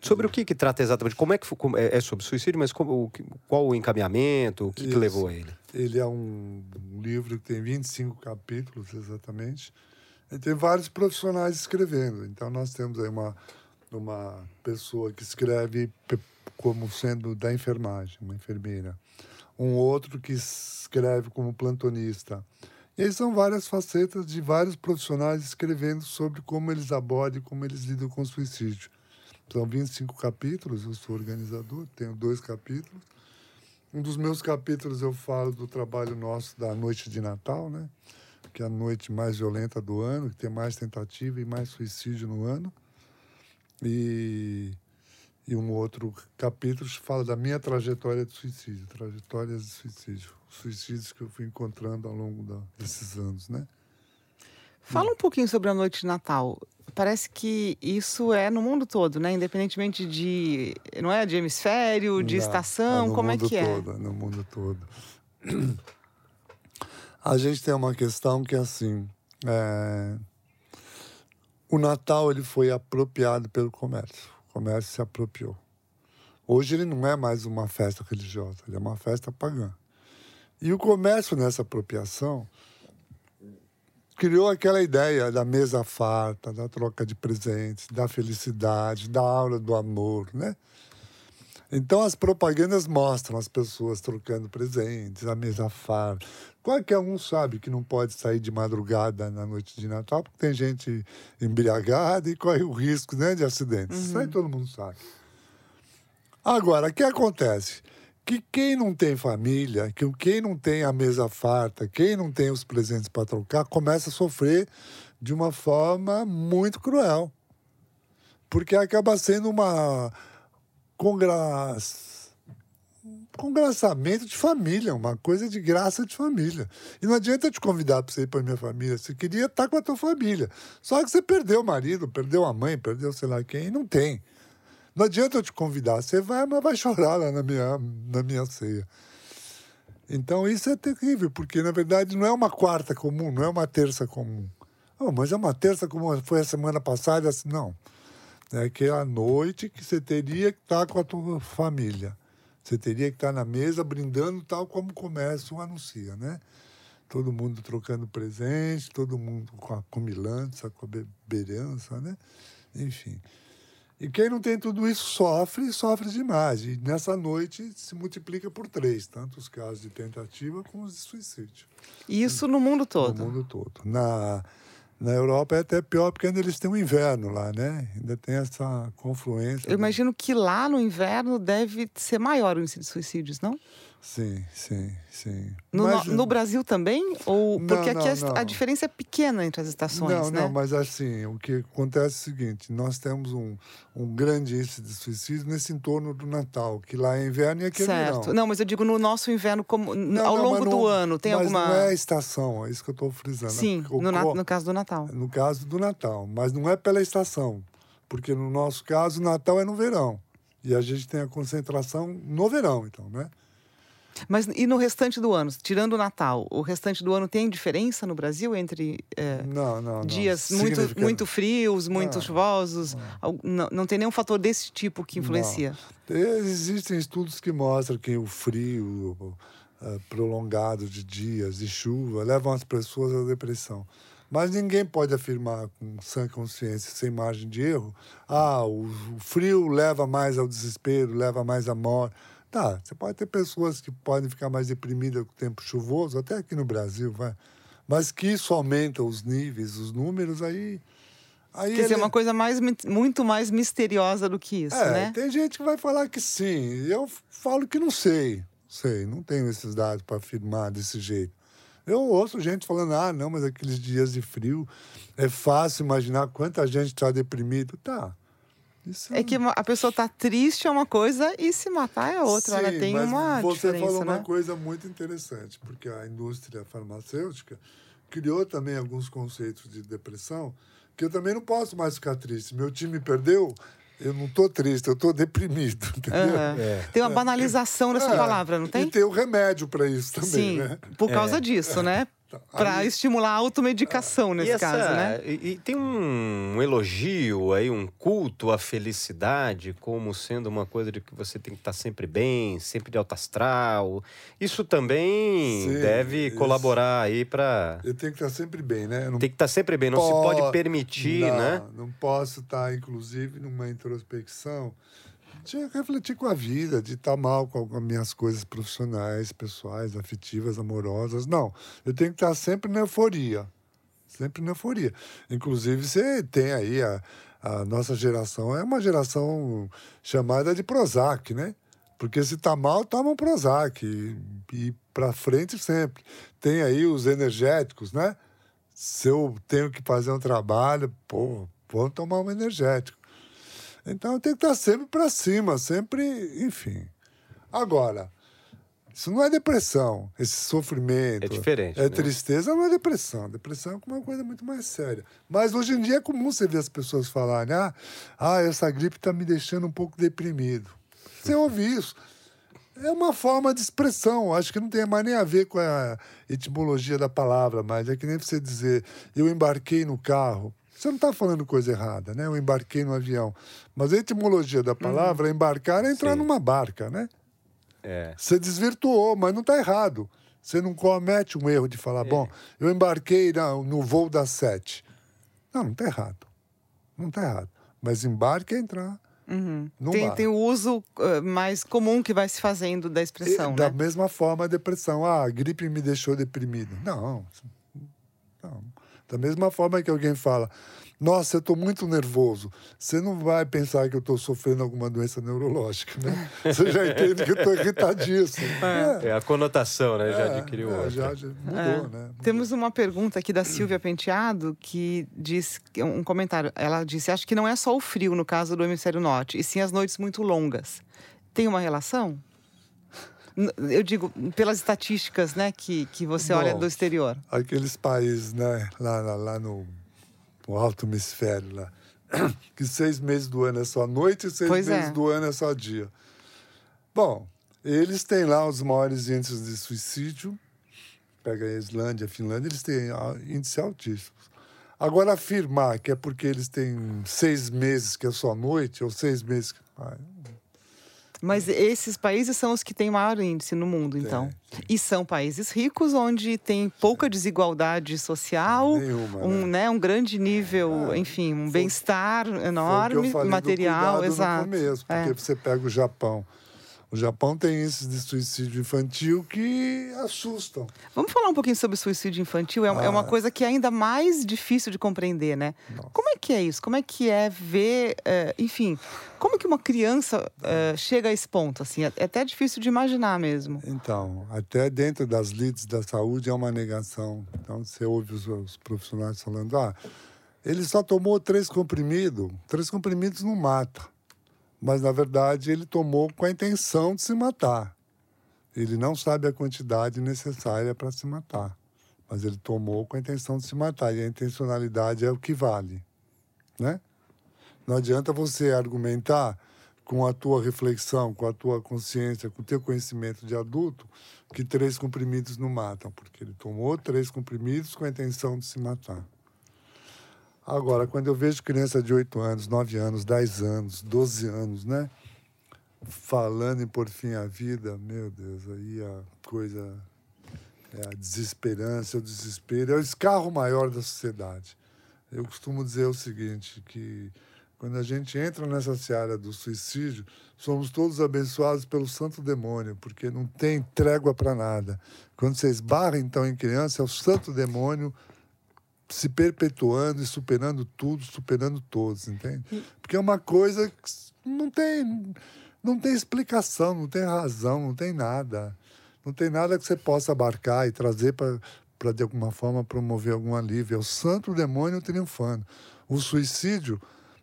B: Sobre o que, que trata exatamente? Como é que como, é, é, sobre suicídio, mas como, qual o encaminhamento? O que, que levou a ele?
C: Ele é um, um, livro que tem 25 capítulos, exatamente. E tem vários profissionais escrevendo. Então, nós temos aí uma, uma pessoa que escreve como sendo da enfermagem, uma enfermeira um outro que escreve como plantonista. E aí são várias facetas de vários profissionais escrevendo sobre como eles abordam e como eles lidam com o suicídio. São 25 capítulos, eu sou organizador, tenho dois capítulos. Um dos meus capítulos eu falo do trabalho nosso da noite de Natal, né? Que é a noite mais violenta do ano, que tem mais tentativa e mais suicídio no ano. E e um outro capítulo fala da minha trajetória de suicídio, trajetórias de suicídio, suicídios que eu fui encontrando ao longo da, desses anos, né?
A: Fala um pouquinho sobre a noite de Natal. Parece que isso é no mundo todo, né? Independentemente de, não é, de hemisfério, de não, estação, é como é que
C: todo, é? No mundo todo. A gente tem uma questão que é assim, é... o Natal ele foi apropriado pelo comércio comércio se apropriou. Hoje ele não é mais uma festa religiosa, ele é uma festa pagã. E o comércio nessa apropriação criou aquela ideia da mesa farta, da troca de presentes, da felicidade, da aula do amor, né? Então as propagandas mostram as pessoas trocando presentes, a mesa farta. Qualquer um sabe que não pode sair de madrugada na noite de Natal, porque tem gente embriagada e corre o risco né, de acidentes. Uhum. Isso aí todo mundo sabe. Agora, o que acontece? Que quem não tem família, que quem não tem a mesa farta, quem não tem os presentes para trocar, começa a sofrer de uma forma muito cruel. Porque acaba sendo uma congra... congraçamento de família, uma coisa de graça de família. E não adianta te convidar para você ir para minha família. Você queria estar com a tua família. Só que você perdeu o marido, perdeu a mãe, perdeu sei lá quem, e não tem. Não adianta eu te convidar. Você vai, mas vai chorar lá na minha, na minha ceia. Então isso é terrível, porque na verdade não é uma quarta comum, não é uma terça comum. Oh, mas é uma terça comum, foi a semana passada, assim, não é aquela noite que você teria que estar com a tua família. Você teria que estar na mesa brindando tal como o comércio anuncia, né? Todo mundo trocando presente, todo mundo com a comilança, com a beberança, né? Enfim. E quem não tem tudo isso sofre, sofre demais. E nessa noite se multiplica por três, tanto os casos de tentativa como os de suicídio.
A: Isso no mundo todo?
C: No mundo todo. Na, Na Europa é até pior porque ainda eles têm o um inverno lá, né? Ainda tem essa confluência.
A: Eu imagino que lá no inverno deve ser maior o índice de suicídios, não?
C: Sim, sim, sim.
A: No, mas, no, Brasil também? Ou não, porque aqui não, a, a, diferença é pequena entre as estações,
C: não,
A: né?
C: Não, mas assim, o que acontece é o seguinte: nós temos um, um grande índice de suicídio nesse entorno do Natal, que lá é inverno e aqui
A: certo.
C: é verão.
A: Não, mas eu digo no nosso inverno, como ao longo do ano, tem
C: mas
A: alguma.
C: Mas não é a estação, é isso que eu estou frisando.
A: Sim, o, no, no caso do Natal.
C: No caso do Natal, mas não é pela estação, porque no nosso caso, o Natal é no verão. E a gente tem a concentração no verão, então, né?
A: Mas e no restante do ano, tirando o Natal, o restante do ano tem diferença no Brasil entre é,
C: não, não,
A: dias não. muito, muito frios, muito não, chuvosos? Não. não. tem nenhum fator desse tipo que influencia?
C: Existem estudos que mostram que o frio uh, prolongado de dias de chuva levam as pessoas à depressão. Mas ninguém pode afirmar com sã consciência, sem margem de erro, ah, o frio leva mais ao desespero, leva mais à morte. Tá, você pode ter pessoas que podem ficar mais deprimidas com o tempo chuvoso, até aqui no Brasil, vai. Mas que isso aumenta os níveis, os números, aí. aí
A: Quer dizer, é uma coisa mais, muito mais misteriosa do que isso,
C: é,
A: né?
C: Tem gente que vai falar que sim. Eu falo que não sei. Sei, não tenho esses dados para afirmar desse jeito. Eu ouço gente falando, ah, não, mas aqueles dias de frio é fácil imaginar quanta gente está deprimido. Tá,
A: isso... É que a pessoa está triste é uma coisa e se matar é outra.
C: Sim,
A: Ela tem
C: mas
A: uma
C: você
A: diferença,
C: falou
A: né?
C: uma coisa muito interessante, porque a indústria farmacêutica criou também alguns conceitos de depressão que eu também não posso mais ficar triste. Meu time perdeu, eu não estou triste, eu estou deprimido. Entendeu?
A: Uhum. É. Tem uma banalização nessa é. palavra, não tem?
C: E tem o remédio para isso também.
A: Sim,
C: né?
A: por causa é. disso, né? Para estimular a automedicação nesse
B: essa,
A: caso, né?
B: E, e, tem um elogio aí, um culto à felicidade como sendo uma coisa de que você tem que estar sempre bem, sempre de alto astral. Isso também Sim, deve isso. colaborar aí para.
C: Eu tenho que estar sempre bem, né?
B: Não tem que estar sempre bem, não po... se pode permitir,
C: não,
B: né?
C: Não posso estar, inclusive, numa introspecção de refletir com a vida, de estar mal com as minhas coisas profissionais, pessoais, afetivas, amorosas. Não, eu tenho que estar sempre na euforia. Sempre na euforia. Inclusive, você tem aí a, a nossa geração, é uma geração chamada de Prozac, né? Porque se tá mal, toma um Prozac. E, e para frente sempre. Tem aí os energéticos, né? Se eu tenho que fazer um trabalho, pô, vou tomar um energético. Então tem que estar sempre para cima, sempre, enfim. Agora, isso não é depressão, esse sofrimento.
B: É diferente.
C: É
B: né?
C: tristeza, não é depressão. Depressão é uma coisa muito mais séria. Mas hoje em dia é comum você ver as pessoas falarem: ah, ah essa gripe está me deixando um pouco deprimido. Você ouve isso. É uma forma de expressão. Acho que não tem mais nem a ver com a etimologia da palavra, mas é que nem você dizer: eu embarquei no carro. Você não está falando coisa errada, né? Eu embarquei no avião. Mas a etimologia da palavra, uhum. embarcar, é entrar Sim. numa barca, né?
B: É.
C: Você desvirtuou, mas não está errado. Você não comete um erro de falar, é. bom, eu embarquei no voo das sete. Não, não está errado. Não está errado. Mas embarque é entrar.
A: Uhum. Tem, tem, o uso uh, mais comum que vai se fazendo da expressão,
C: e,
A: né?
C: Da mesma forma, a depressão. Ah, a gripe me deixou deprimido. Não. Da mesma forma que alguém fala, nossa, eu estou muito nervoso. Você não vai pensar que eu estou sofrendo alguma doença neurológica, né? Você já entende que eu estou irritadíssimo.
B: É. é. a conotação, né? Já é, adquiriu
C: é, já, já, mudou, é. né? Mudou.
A: Temos uma pergunta aqui da Silvia Penteado, que diz, um comentário, ela disse, acho que não é só o frio no caso do hemisfério norte, e sim as noites muito longas. Tem uma relação? Eu digo, pelas estatísticas né, que, que você Bom, olha do exterior.
C: Aqueles países né, lá, lá, lá no, no alto hemisfério, lá, que seis meses do ano é só noite e seis pois meses é. do ano é só dia. Bom, eles têm lá os maiores índices de suicídio. Pega a Islândia, a Finlândia, eles têm índices altíssimos. Agora, afirmar que é porque eles têm seis meses que é só noite, ou seis meses. Ah,
A: mas esses países são os que têm maior índice no mundo, então. E são países ricos, onde tem pouca desigualdade social,
C: Nenhuma,
A: um, né? né? um grande nível, ah, enfim, um bem-estar enorme, material, exato.
C: No começo, porque é. você pega o Japão. O Japão tem índices de suicídio infantil que assustam.
A: Vamos falar um pouquinho sobre suicídio infantil? É, ah. é uma coisa que é ainda mais difícil de compreender, né? Nossa. Como é que é isso? Como é que é ver, uh, enfim, como que uma criança uh, chega a esse ponto? Assim, é, é até difícil de imaginar mesmo.
C: Então, até dentro das lides da saúde é uma negação. Então, você ouve os, os profissionais falando, ah, ele só tomou três comprimidos. Três comprimidos não mata mas na verdade ele tomou com a intenção de se matar. Ele não sabe a quantidade necessária para se matar, mas ele tomou com a intenção de se matar e a intencionalidade é o que vale, né? Não adianta você argumentar com a tua reflexão, com a tua consciência, com o teu conhecimento de adulto, que três comprimidos não matam, porque ele tomou três comprimidos com a intenção de se matar. Agora, quando eu vejo criança de 8 anos, 9 anos, 10 anos, 12 anos, né? Falando em por fim a vida, meu Deus, aí a coisa. É a desesperança, o desespero, é o escarro maior da sociedade. Eu costumo dizer o seguinte, que quando a gente entra nessa seara do suicídio, somos todos abençoados pelo santo demônio, porque não tem trégua para nada. Quando você esbarra, então, em criança, é o santo demônio se perpetuando e superando tudo, superando todos, entende? Porque é uma coisa que não tem, não tem explicação, não tem razão, não tem nada. Não tem nada que você possa abarcar e trazer para, de alguma forma, promover algum alívio. É o santo demônio triunfando. O suicídio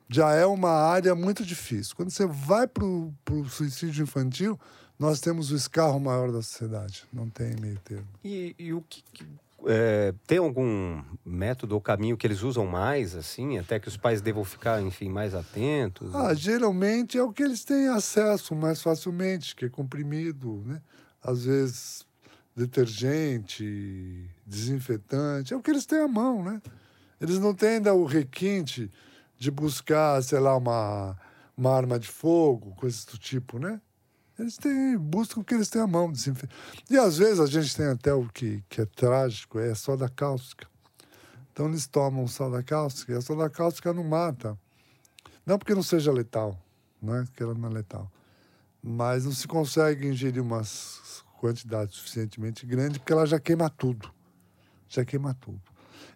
C: já é uma área muito difícil. Quando você vai para o suicídio infantil, nós temos o escarro maior da sociedade. Não tem meio termo.
B: E, e o que, é, tem algum método ou caminho que eles usam mais, assim, até que os pais devam ficar, enfim, mais atentos?
C: Ah, geralmente é o que eles têm acesso mais facilmente, que é comprimido, né? Às vezes detergente, desinfetante, é o que eles têm à mão, né? Eles não têm ainda o requinte de buscar, sei lá, uma, uma arma de fogo, coisas do tipo, né? Eles têm, buscam o que eles têm à mão. E às vezes a gente tem até o que, que é trágico, é soda cáustica. Então eles tomam soda cáustica e a soda cáustica não mata. Não porque não seja letal, não é que ela não é letal. Mas não se consegue ingerir umas quantidades suficientemente grandes porque ela já queima tudo. Já queima tudo.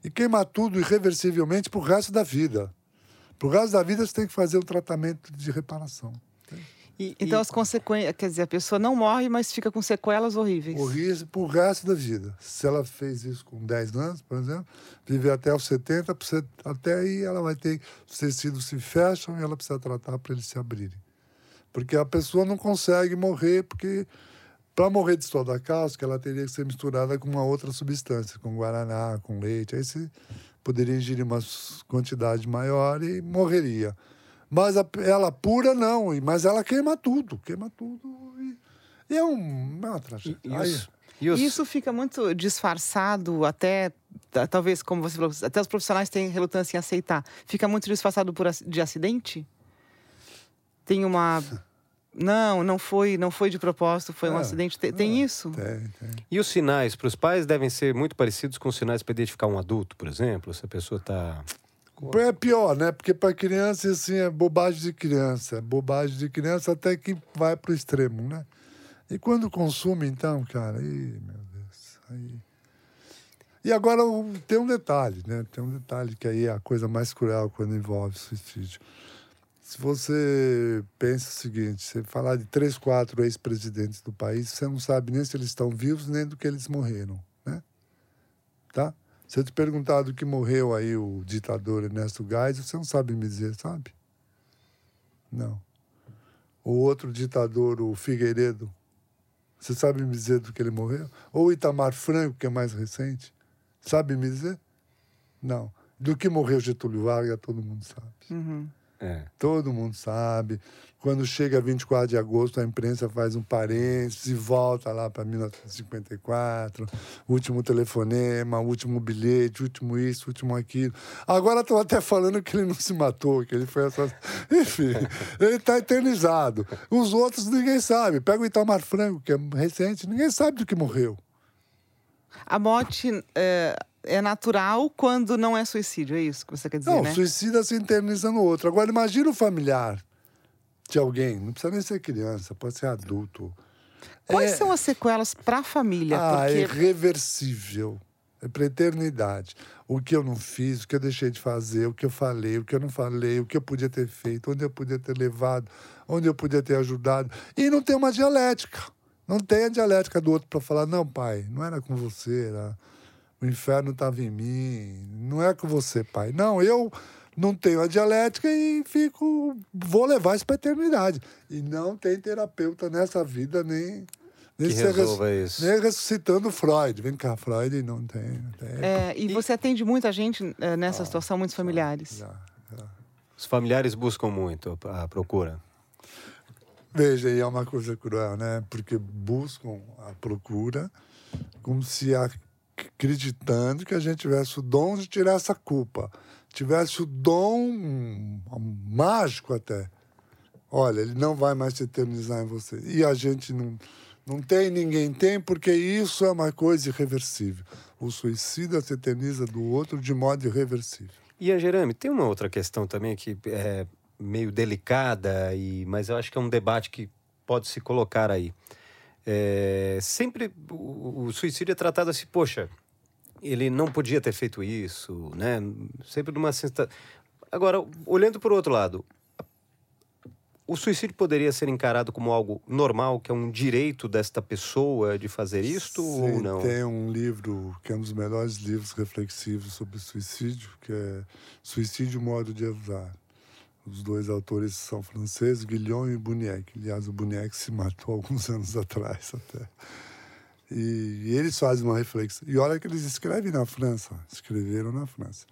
C: E queima tudo irreversivelmente para o resto da vida. Para o resto da vida você tem que fazer o tratamento de reparação.
A: E, então, e... as consequências, quer dizer, a pessoa não morre, mas fica com sequelas horríveis.
C: Horríveis pro resto da vida. Se ela fez isso com 10 anos, por exemplo, viver até os 70, até aí ela vai ter. Os tecidos se fecham e ela precisa tratar para eles se abrirem. Porque a pessoa não consegue morrer, porque para morrer de soda cáustica, ela teria que ser misturada com uma outra substância, com guaraná, com leite. Aí você poderia ingerir uma quantidade maior e morreria. Mas a, ela pura, não. Mas ela queima tudo. Queima tudo. E, e é, um, é uma tragédia.
A: Isso. Isso fica muito disfarçado, até, talvez, como você falou, até os profissionais têm relutância em aceitar. Fica muito disfarçado por, de acidente? Tem uma. Não, não foi, não foi de propósito, foi é, um acidente. Tem, tem é, isso?
C: Tem, tem.
B: E os sinais para os pais devem ser muito parecidos com os sinais para identificar um adulto, por exemplo? Se a pessoa está
C: é pior, né? Porque para criança, assim, é bobagem de criança. É bobagem de criança até que vai para o extremo, né? E quando consome, então, cara, aí, meu Deus, aí... E agora tem um detalhe, né? Tem um detalhe que aí é a coisa mais cruel quando envolve suicídio. Se você pensa o seguinte, você falar de três, quatro ex-presidentes do país, você não sabe nem se eles estão vivos, nem do que eles morreram, né? Tá? Se eu te perguntar do que morreu aí o ditador Ernesto Geisel, você não sabe me dizer, sabe? Não. O outro ditador, o Figueiredo, você sabe me dizer do que ele morreu? Ou o Itamar Franco, que é mais recente, sabe me dizer? Não. Do que morreu Getúlio Vargas, todo mundo sabe.
A: Uhum.
C: É. Todo mundo sabe. Quando chega 24 de agosto, a imprensa faz um parênteses e volta lá para 1954. Último telefonema, último bilhete, último isso, último aquilo. Agora estão até falando que ele não se matou, que ele foi assassinado. Enfim, ele está eternizado. Os outros ninguém sabe. Pega o Itamar Franco, que é recente, ninguém sabe do que morreu.
A: A morte. É é natural quando não é suicídio, é isso que você quer dizer,
C: não,
A: né?
C: suicida se interniza no outro. Agora, imagina o familiar de alguém, não precisa nem ser criança, pode ser adulto.
A: Quais
C: É-
A: são as sequelas para a família?
C: Ah, é
A: Porque
C: irreversível. É para eternidade. O que eu não fiz, o que eu deixei de fazer, o que eu falei, o que eu não falei, o que eu podia ter feito, onde eu podia ter levado, onde eu podia ter ajudado. E não tem uma dialética. Não tem a dialética do outro para falar, não, pai, não era com você, era... o inferno estava em mim, não é com você, pai. Não, eu não tenho a dialética e fico, vou levar isso para eternidade. E não tem terapeuta nessa vida, nem. nem
B: Que
C: ser res-
B: resolva isso.
C: nem ressuscitando Freud. Vem cá, Freud não tem. Não tem.
A: é, e você atende muita gente é, nessa
C: Ah,
A: situação, muitos familiares.
C: Já, já.
B: Os familiares buscam muito a procura.
C: Veja, e é uma coisa cruel, né? Porque buscam a procura como se ac- acreditando que a gente tivesse o dom de tirar essa culpa. Tivesse o dom mágico até. Olha, ele não vai mais se eternizar em você. E a gente não, não tem, ninguém tem, porque isso é uma coisa irreversível. O suicida se eterniza do outro de modo irreversível.
B: E a Jerame, tem uma outra questão também que é meio delicada, e, mas eu acho que é um debate que pode se colocar aí. É, sempre o, o suicídio é tratado assim, poxa, ele não podia ter feito isso, né? Sempre numa sensação. Agora, olhando por outro lado, o suicídio poderia ser encarado como algo normal, que é um direito desta pessoa de fazer isto ou
C: Sim,
B: não?
C: Tem um livro que é um dos melhores livros reflexivos sobre suicídio, que é Suicídio Modo de Usar. Os dois autores são franceses, Guillaume e Buniek. Aliás, o Buniek se matou alguns anos atrás até. E, e eles fazem uma reflexão. E olha que eles escrevem na França, escreveram na França,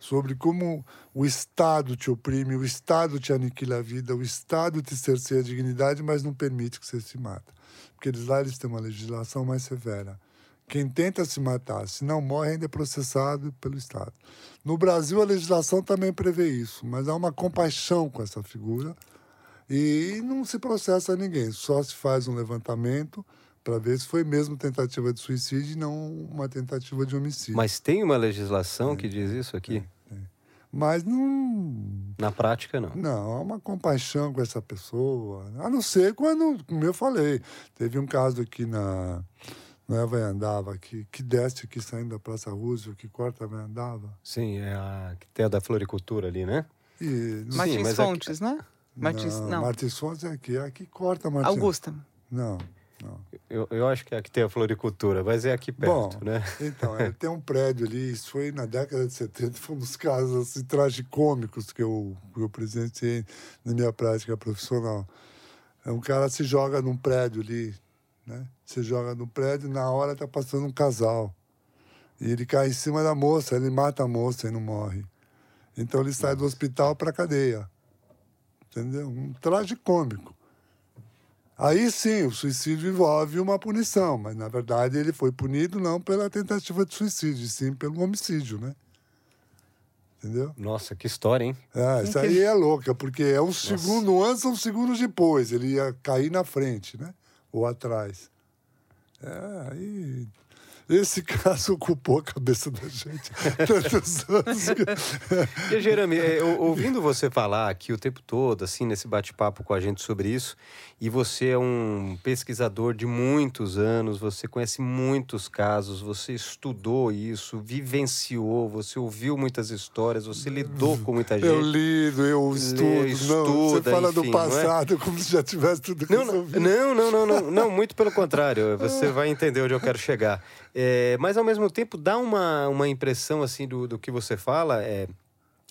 C: sobre como o Estado te oprime, o Estado te aniquila a vida, o Estado te cerceia a dignidade, mas não permite que você se mata. Porque eles lá eles têm uma legislação mais severa. Quem tenta se matar, se não morre, ainda é processado pelo Estado. No Brasil, a legislação também prevê isso, mas há uma compaixão com essa figura e não se processa ninguém, só se faz um levantamento para ver se foi mesmo tentativa de suicídio e não uma tentativa de homicídio.
B: Mas tem uma legislação que diz isso aqui?
C: Mas não,
B: Na prática, não.
C: não, há uma compaixão com essa pessoa. A não ser quando, como eu falei, teve um caso aqui na, na Andava, que, que desce aqui saindo da Praça Roosevelt, que corta a Andava.
B: Sim, é a que tem a da floricultura ali, né?
C: E, não,
A: Martins
B: mas aqui-
A: Fontes, né? Martins, não.
C: Martins Fontes é aqui, é aqui corta Martins.
A: Augusta.
C: Não, não.
B: Eu, eu acho que é a que tem a floricultura, mas é aqui perto,
C: Bom,
B: né?
C: Então, é, tem um prédio ali, isso foi na década de 70, foi um dos casos assim, tragicômicos que eu, que eu presenciei na minha prática profissional. É um cara se joga num prédio ali, né? Se joga no prédio, na hora tá passando um casal. E ele cai em cima da moça, ele mata a moça e não morre. Então ele sai do hospital para cadeia. Entendeu? Um tragicômico. Aí sim, o suicídio envolve uma punição, mas na verdade ele foi punido não pela tentativa de suicídio, sim pelo homicídio, né? Entendeu?
B: Nossa, que história, hein?
C: É, isso aí é louca, porque é um segundo antes ou um segundo depois. Ele ia cair na frente, né? Ou atrás. É, aí. Esse caso ocupou a cabeça da gente tantos anos. que-
B: E, Jerame, é, ouvindo você falar aqui o tempo todo, assim, nesse bate-papo com a gente sobre isso, e você é um pesquisador de muitos anos, você conhece muitos casos, você estudou isso, vivenciou, você ouviu muitas histórias, você lidou com muita gente.
C: Eu lido, eu estudo. não, você
B: estuda,
C: fala do
B: enfim, não é?
C: passado como se já tivesse tudo
B: não,
C: resolvido.
B: não, não, não, não, não, muito pelo contrário, você vai entender onde eu quero chegar. É, mas ao mesmo tempo dá uma, uma impressão assim do, do que você fala, é,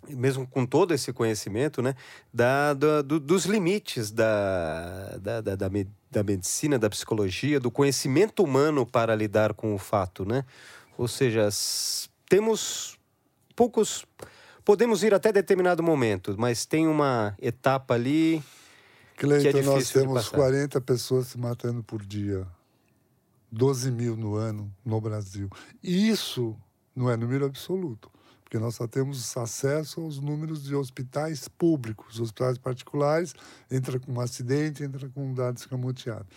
B: mesmo com todo esse conhecimento, né, da, da- do- dos limites da, da, da, da me- da medicina, da psicologia, do conhecimento humano para lidar com o fato, né? Ou seja, temos poucos. Podemos ir até determinado momento, mas tem uma etapa ali
C: Cleiton,
B: que é
C: nós temos
B: passar.
C: 40 pessoas se matando por dia. 12 mil no ano no Brasil. Isso não é número absoluto, porque nós só temos acesso aos números de hospitais públicos. Hospitais particulares entra com um acidente, entra com um dado escamoteado.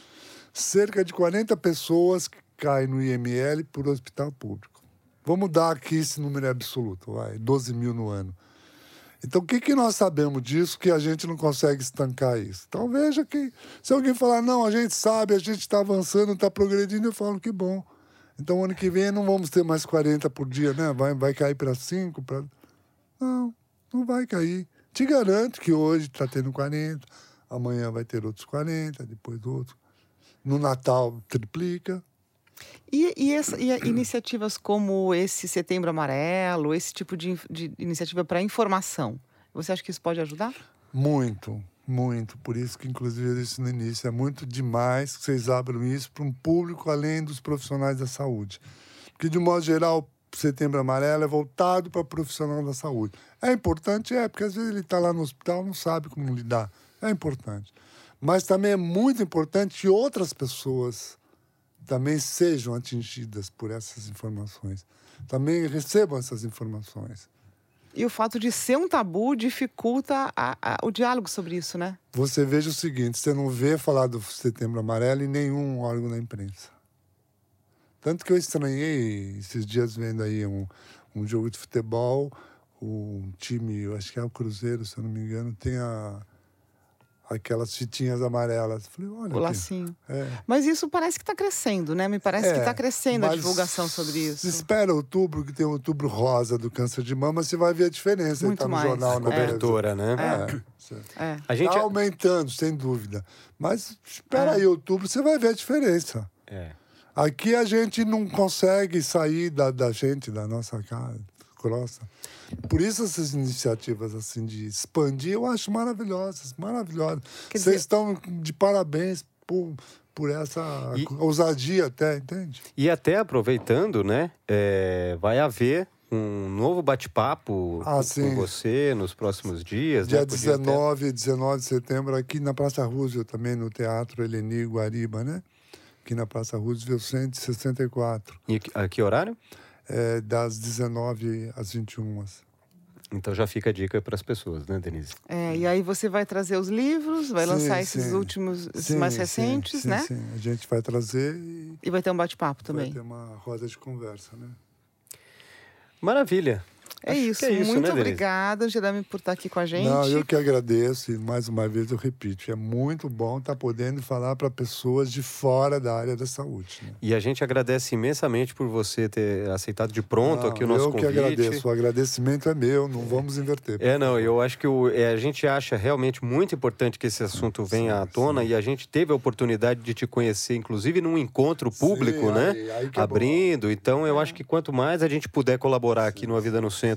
C: Cerca de 40 pessoas caem no IML por hospital público. Vamos dar aqui esse número absoluto, vai, 12 mil no ano. Então, o que, que nós sabemos disso que a gente não consegue estancar isso? Então, veja que se alguém falar, não, a gente sabe, a gente está avançando, está progredindo, eu falo que bom. Então, ano que vem não vamos ter mais 40 por dia, né? Vai, vai cair para 5, para... Não, não vai cair. Te garanto que hoje está tendo 40, amanhã vai ter outros 40, depois outros. No Natal triplica.
A: E, e, essa, e iniciativas como esse Setembro Amarelo, esse tipo de, de iniciativa para informação, você acha que isso pode ajudar?
C: Muito, muito. Por isso que, inclusive, eu disse no início, é muito demais que vocês abram isso para um público além dos profissionais da saúde. Porque, de modo geral, Setembro Amarelo é voltado para profissional da saúde. É importante, é, porque às vezes ele está lá no hospital não sabe como lidar. É importante. Mas também é muito importante que outras pessoas também sejam atingidas por essas informações. Também recebam essas informações.
A: E o fato de ser um tabu dificulta a, a, o diálogo sobre isso, né?
C: Você veja o seguinte: você não vê falar do Setembro Amarelo em nenhum órgão da imprensa. Tanto que eu estranhei esses dias vendo aí um, um jogo de futebol, um time, eu acho que é o Cruzeiro, se eu não me engano, tem a, aquelas fitinhas amarelas. Falei, olha.
A: O lacinho. É. Mas isso parece que está crescendo, né? Me parece é, que está crescendo a divulgação sobre isso.
C: Espera outubro, que tem o outubro rosa do câncer de mama, você vai ver a diferença.
A: Muito
C: tá no
A: mais.
C: jornal,
B: na cobertura, né?
C: É. é. A gente tá aumentando, sem dúvida. Mas espera
A: É.
C: aí outubro, você vai ver a diferença.
B: É.
C: Aqui a gente não consegue sair da, da gente, da nossa casa grossa. Por isso essas iniciativas assim de expandir, eu acho maravilhosas, maravilhosas. Vocês
A: dizer-
C: estão de parabéns por, por essa
B: E-
C: ousadia até, entende?
B: E até aproveitando, né? é, vai haver um novo bate-papo
C: Ah,
B: com
C: sim.
B: você nos próximos dias.
C: Dia
B: né? Podia até-
C: 19, 19 de setembro, aqui na Praça Roosevelt, também no Teatro Eleni Guariba, né? Aqui na Praça Roosevelt 164,
B: E a que horário?
C: É, das 19 às 21.
B: Então já fica a dica para as pessoas, né, Denise?
A: É, e aí você vai trazer os livros, vai
C: Sim,
A: lançar esses
C: sim.
A: últimos, esses
C: Sim,
A: mais recentes,
C: sim,
A: né?
C: Sim, a gente vai trazer e
A: E vai ter um bate-papo
C: vai
A: também.
C: ter uma roda de conversa, né?
B: Maravilha.
A: É
B: Acho
A: isso.
B: é isso,
A: Muito
B: né,
A: obrigada, Gerame, por estar aqui com a gente.
C: Não, eu que agradeço e mais uma vez eu repito, é muito bom estar podendo falar para pessoas de fora da área da saúde. Né?
B: E a gente agradece imensamente por você ter aceitado de pronto
C: Não,
B: aqui o nosso
C: eu
B: convite.
C: que agradeço, o agradecimento é meu, não vamos inverter.
B: É, não, eu acho que o, é, a gente acha realmente muito importante que esse assunto venha à tona e a gente teve a oportunidade de te conhecer, inclusive num encontro público,
C: Sim,
B: né?
C: aí- aí que é
B: Abrindo. então,
A: É.
B: eu acho que quanto mais a gente puder colaborar aqui no A Vida no Centro,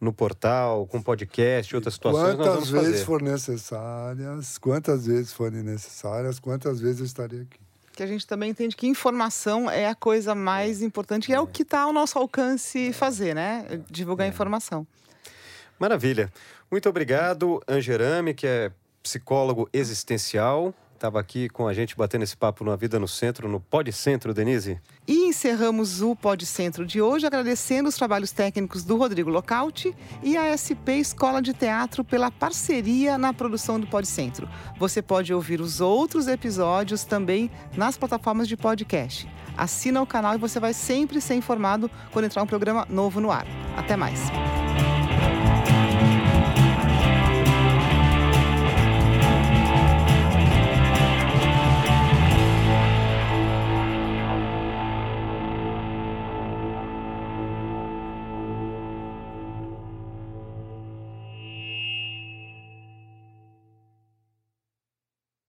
B: no portal, com podcast, outras situações, nós
C: Quantas
B: vamos
C: vezes
B: fazer.
C: for necessárias, quantas vezes forem necessárias, quantas vezes eu estarei aqui.
A: Que a gente também entende que informação é a coisa mais importante e é o que está ao nosso alcance fazer, né?
C: É.
A: Divulgar informação.
B: Maravilha. Muito obrigado, Angerame, que é psicólogo existencial. Estava aqui com a gente batendo esse papo no A Vida no Centro, no Pod Centro, Denise.
A: E encerramos o Pod Centro de hoje agradecendo os trabalhos técnicos do Rodrigo Locauti e a SP Escola de Teatro pela parceria na produção do Pod Centro. Você pode ouvir os outros episódios também nas plataformas de podcast. Assina o canal e você vai sempre ser informado quando entrar um programa novo no ar. Até mais.